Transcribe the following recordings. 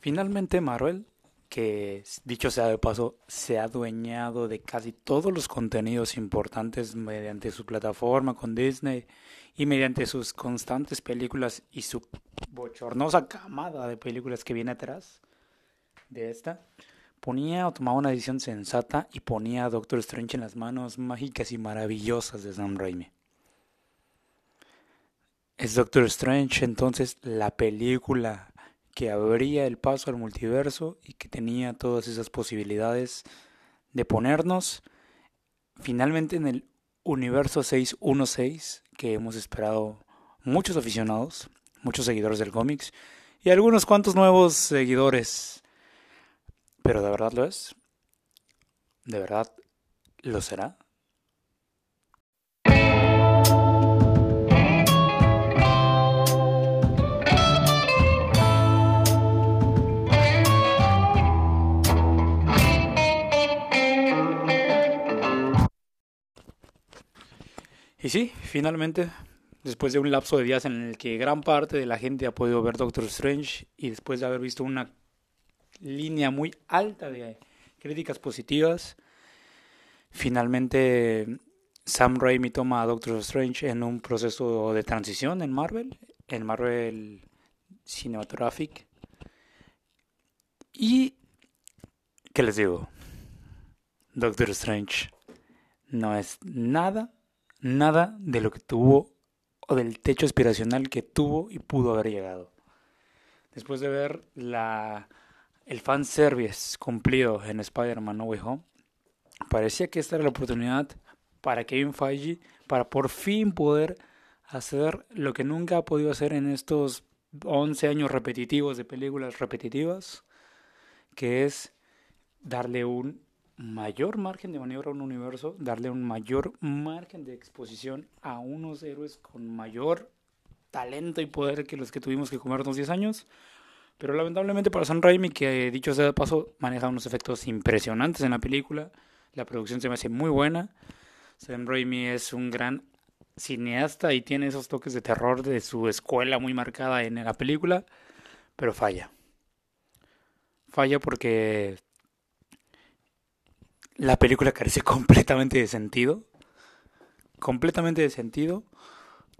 Finalmente Marvel, que dicho sea de paso, se ha adueñado de casi todos los contenidos importantes mediante su plataforma con Disney y mediante sus constantes películas y su bochornosa camada de películas que viene atrás de esta, ponía o tomaba una decisión sensata y ponía a Doctor Strange en las manos mágicas y maravillosas de Sam Raimi. Es Doctor Strange entonces la película que abría el paso al multiverso y que tenía todas esas posibilidades de ponernos finalmente en el universo 616 que hemos esperado muchos aficionados, muchos seguidores del cómics y algunos cuantos nuevos seguidores. Pero de verdad lo es. ¿De verdad lo será? Sí, finalmente, después de un lapso de días en el que gran parte de la gente ha podido ver Doctor Strange y después de haber visto una línea muy alta de críticas positivas, finalmente Sam Raimi toma a Doctor Strange en un proceso de transición en Marvel, en Marvel Cinematographic. Y, ¿qué les digo? Doctor Strange no es nada nada de lo que tuvo o del techo aspiracional que tuvo y pudo haber llegado. Después de ver la, el fanservice cumplido en Spider-Man No Way Home, parecía que esta era la oportunidad para Kevin Feige para por fin poder hacer lo que nunca ha podido hacer en estos 11 años repetitivos de películas repetitivas, que es darle un mayor margen de maniobra a un universo, darle un mayor margen de exposición a unos héroes con mayor talento y poder que los que tuvimos que comernos 10 años. Pero lamentablemente para Sam Raimi, que dicho sea de paso, maneja unos efectos impresionantes en la película. La producción se me hace muy buena. Sam Raimi es un gran cineasta y tiene esos toques de terror de su escuela muy marcada en la película, pero falla. Falla porque la película carece completamente de sentido. Completamente de sentido.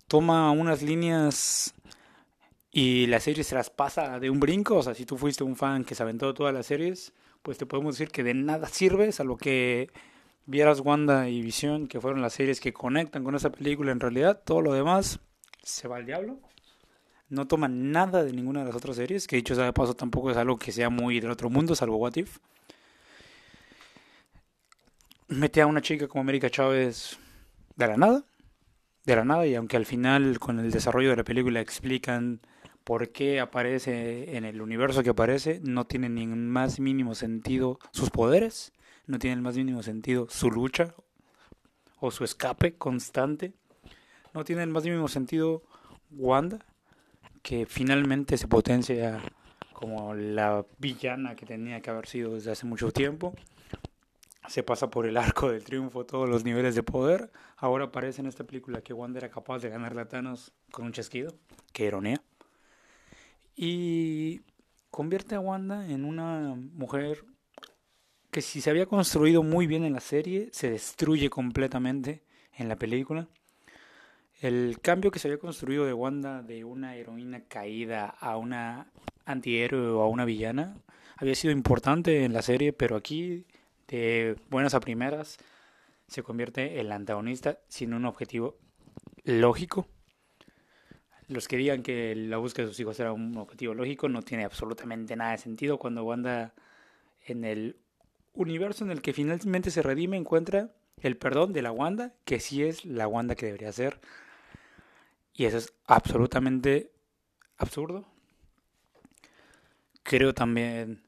Toma unas líneas y la serie se las pasa de un brinco. O sea, si tú fuiste un fan que se aventó todas las series, pues te podemos decir que de nada sirve, salvo que vieras Wanda y Visión, que fueron las series que conectan con esa película en realidad. Todo lo demás se va al diablo. No toma nada de ninguna de las otras series, que dicho sea de paso tampoco es algo que sea muy del otro mundo, salvo What If mete a una chica como América Chávez de la nada, de la nada, y aunque al final con el desarrollo de la película explican por qué aparece en el universo que aparece, no tiene ni más mínimo sentido sus poderes, no tiene el más mínimo sentido su lucha o su escape constante, no tiene el más mínimo sentido Wanda, que finalmente se potencia como la villana que tenía que haber sido desde hace mucho tiempo se pasa por el arco del triunfo todos los niveles de poder. Ahora parece en esta película que Wanda era capaz de ganar a Thanos con un chasquido. Qué ironía. Y convierte a Wanda en una mujer que si se había construido muy bien en la serie, se destruye completamente en la película. El cambio que se había construido de Wanda de una heroína caída a una antihéroe o a una villana había sido importante en la serie, pero aquí de buenas a primeras se convierte el antagonista sin un objetivo lógico. Los que digan que la búsqueda de sus hijos era un objetivo lógico no tiene absolutamente nada de sentido cuando Wanda en el universo en el que finalmente se redime encuentra el perdón de la Wanda, que sí es la Wanda que debería ser. Y eso es absolutamente absurdo. Creo también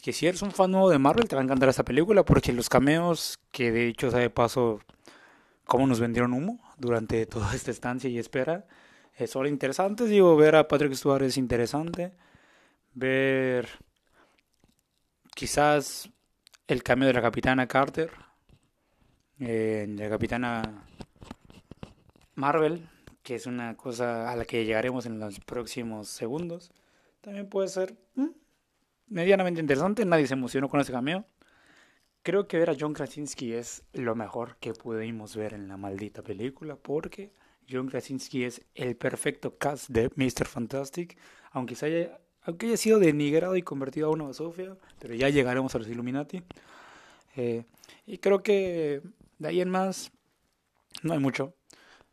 que si eres un fan nuevo de Marvel te va a encantar esta película porque los cameos, que de hecho de paso cómo nos vendieron humo durante toda esta estancia y espera, es solo interesante, digo, ver a Patrick Stewart es interesante, ver quizás el cambio de la capitana Carter, eh, la capitana Marvel, que es una cosa a la que llegaremos en los próximos segundos, también puede ser medianamente interesante. Nadie se emocionó con ese cameo. Creo que ver a John Krasinski es lo mejor que pudimos ver en la maldita película porque John Krasinski es el perfecto cast de Mr. Fantastic, aunque, se haya, aunque haya sido denigrado y convertido a una Sofía, pero ya llegaremos a los Illuminati. Eh, y creo que de ahí en más no hay mucho.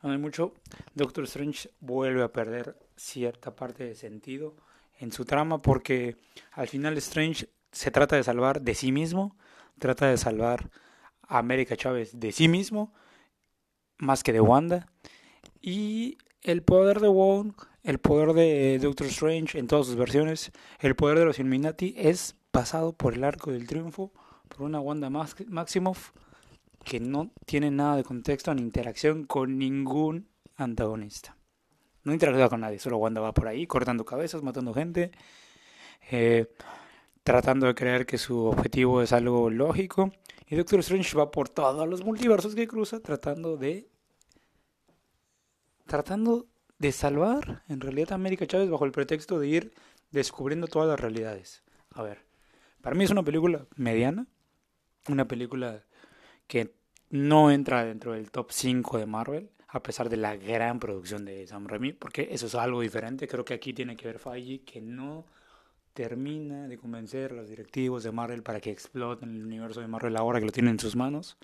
No hay mucho. Doctor Strange vuelve a perder cierta parte de sentido en su trama porque al final Strange se trata de salvar de sí mismo trata de salvar a América Chávez de sí mismo, más que de Wanda. Y el poder de Wong, el poder de Doctor Strange en todas sus versiones, el poder de los Illuminati es pasado por el arco del triunfo, por una Wanda Maximoff que no tiene nada de contexto ni interacción con ningún antagonista. No interactúa con nadie, solo Wanda va por ahí cortando cabezas, matando gente. Eh, tratando de creer que su objetivo es algo lógico. Y Doctor Strange va por todos los multiversos que cruza tratando de tratando de salvar en realidad a América Chávez bajo el pretexto de ir descubriendo todas las realidades. A ver, para mí es una película mediana, una película que no entra dentro del top 5 de Marvel, a pesar de la gran producción de Sam Raimi, porque eso es algo diferente. Creo que aquí tiene que ver Feige, que no termina de convencer a los directivos de Marvel para que exploten el universo de Marvel ahora que lo tienen en sus manos.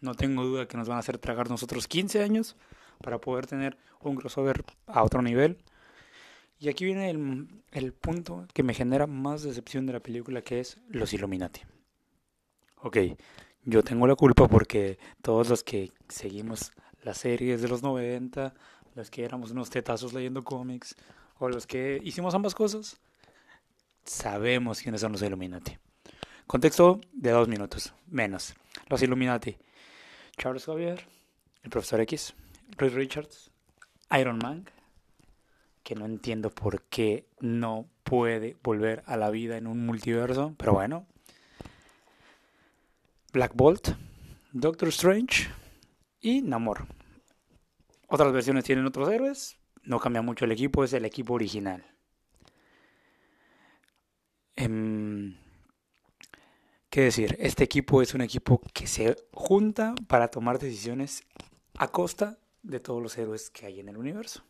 No tengo duda que nos van a hacer tragar nosotros 15 años para poder tener un crossover a otro nivel. Y aquí viene el, el punto que me genera más decepción de la película, que es los Illuminati. Ok, yo tengo la culpa porque todos los que seguimos las series de los 90, los que éramos unos tetazos leyendo cómics, o los que hicimos ambas cosas, sabemos quiénes son los Illuminati. Contexto de dos minutos, menos. Los Illuminati. Charles Xavier, el profesor X, Reed Richards, Iron Man, que no entiendo por qué no puede volver a la vida en un multiverso, pero bueno. Black Bolt, Doctor Strange y Namor. Otras versiones tienen otros héroes, no cambia mucho el equipo, es el equipo original. Em, ¿Qué decir? Este equipo es un equipo que se junta para tomar decisiones a costa de todos los héroes que hay en el universo.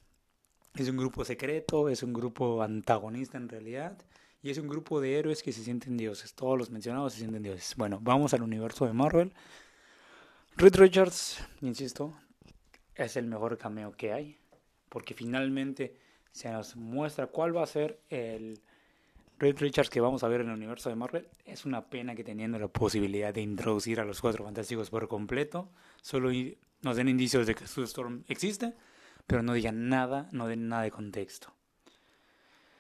Es un grupo secreto, es un grupo antagonista en realidad, y es un grupo de héroes que se sienten dioses. Todos los mencionados se sienten dioses. Bueno, vamos al universo de Marvel. Reed Richards, insisto, es el mejor cameo que hay, porque finalmente se nos muestra cuál va a ser el Reed Richards que vamos a ver en el universo de Marvel, es una pena que teniendo la posibilidad de introducir a los cuatro fantásticos por completo, solo nos den indicios de que su Storm existe, pero no digan nada, no den nada de contexto.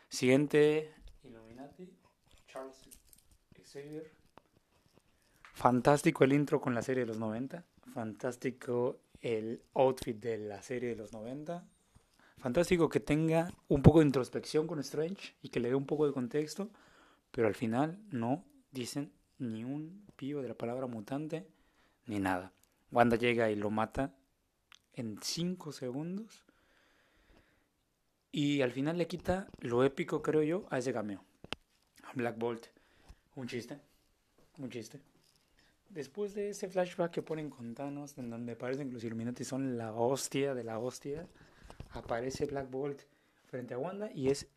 Siguiente, Illuminati, Charles Xavier. Fantástico el intro con la serie de los 90, fantástico el outfit de la serie de los 90, fantástico que tenga un poco de introspección con Strange y que le dé un poco de contexto, pero al final no dicen ni un pío de la palabra mutante ni nada. Wanda llega y lo mata en 5 segundos y al final le quita lo épico, creo yo, a ese cameo. Black Bolt, un chiste, un chiste. Después de ese flashback que ponen con Thanos, en donde parecen que los Illuminati son la hostia de la hostia, aparece Black Bolt frente a Wanda y es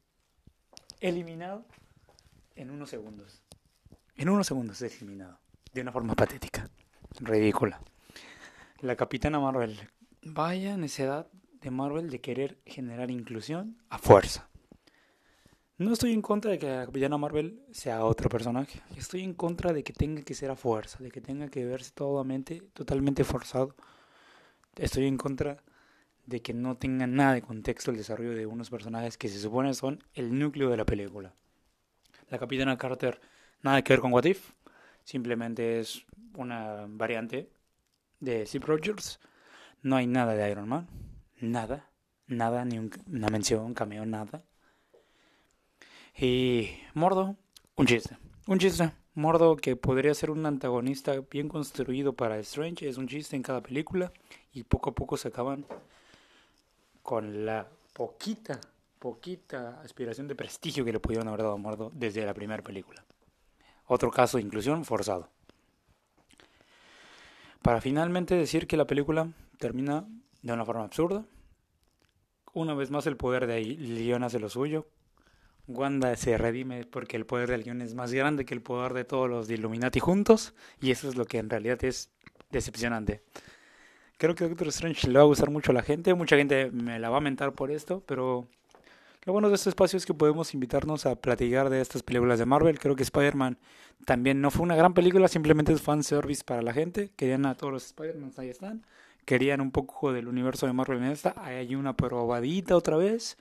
eliminado en unos segundos. En unos segundos es eliminado. De una forma patética. Ridícula. La Capitana Marvel. Vaya necesidad de Marvel de querer generar inclusión a fuerza. No estoy en contra de que la Capitana Marvel sea otro personaje. Estoy en contra de que tenga que ser a fuerza, de que tenga que verse totalmente, totalmente forzado. Estoy en contra de que no tenga nada de contexto el desarrollo de unos personajes que se supone son el núcleo de la película. La Capitana Carter, nada que ver con What If, simplemente es una variante de Steve Rogers. No hay nada de Iron Man, nada, nada, ni una mención, un cameo, nada. Y Mordo, un chiste, un chiste. Mordo, que podría ser un antagonista bien construido para Strange, es un chiste en cada película y poco a poco se acaban con la poquita poquita aspiración de prestigio que le pudieron haber dado a Mordo desde la primera película. Otro caso de inclusión forzado. Para finalmente decir que la película termina de una forma absurda. Una vez más el poder de Leon hace lo suyo. Wanda se redime porque el poder del guion es más grande que el poder de todos los de Illuminati juntos. Y eso es lo que en realidad es decepcionante. Creo que Doctor Strange le va a gustar mucho a la gente. Mucha gente me la va a mentar por esto, pero lo bueno de este espacio es que podemos invitarnos a platicar de estas películas de Marvel. Creo que Spider-Man también no fue una gran película, simplemente es fan service para la gente. Querían a todos los Spider-Man, ahí están. Querían un poco del universo de Marvel en esta. Hay una probadita otra vez.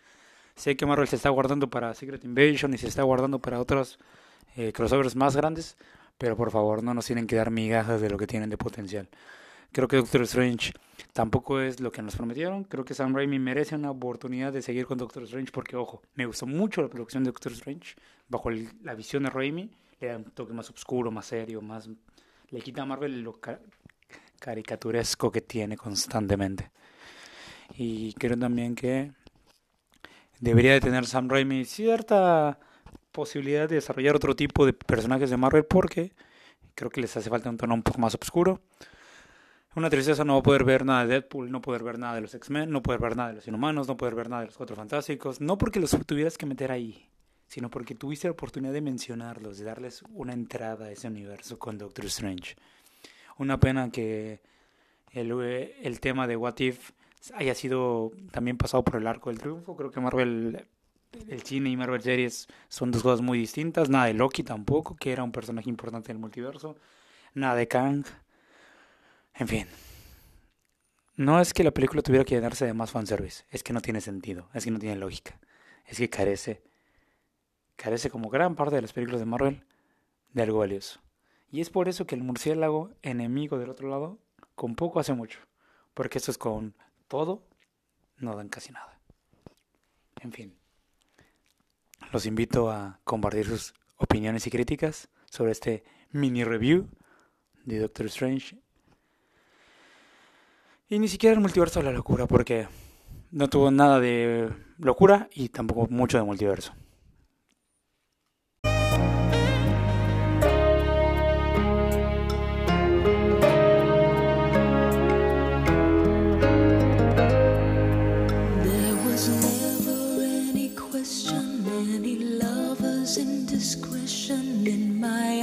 Sé que Marvel se está guardando para Secret Invasion y se está guardando para otros eh, crossovers más grandes, pero por favor no nos tienen que dar migajas de lo que tienen de potencial. Creo que Doctor Strange tampoco es lo que nos prometieron. Creo que Sam Raimi merece una oportunidad de seguir con Doctor Strange porque, ojo, me gustó mucho la producción de Doctor Strange bajo la visión de Raimi. Le da un toque más oscuro, más serio, más... Le quita a Marvel lo caricaturesco que tiene constantemente. Y creo también que debería de tener Sam Raimi cierta posibilidad de desarrollar otro tipo de personajes de Marvel porque creo que les hace falta un tono un poco más oscuro. Una tristeza no poder ver nada de Deadpool, no poder ver nada de los X-Men, no poder ver nada de los Inhumanos, no poder ver nada de los Cuatro Fantásticos. No porque los tuvieras que meter ahí, sino porque tuviste la oportunidad de mencionarlos, de darles una entrada a ese universo con Doctor Strange. Una pena que el, el tema de What If haya sido también pasado por el arco del triunfo. Creo que Marvel, el cine y Marvel Series son dos cosas muy distintas. Nada de Loki tampoco, que era un personaje importante del multiverso. Nada de Kang en fin. No es que la película tuviera que llenarse de más fanservice, es que no tiene sentido, es que no tiene lógica, es que carece, carece como gran parte de las películas de Marvel de algo valioso. Y es por eso que el murciélago, enemigo del otro lado, con poco hace mucho, porque esto es con todo, no dan casi nada. En fin, los invito a compartir sus opiniones y críticas sobre este mini review de Doctor Strange y ni siquiera el multiverso de la locura, porque no tuvo nada de locura y tampoco mucho de multiverso. my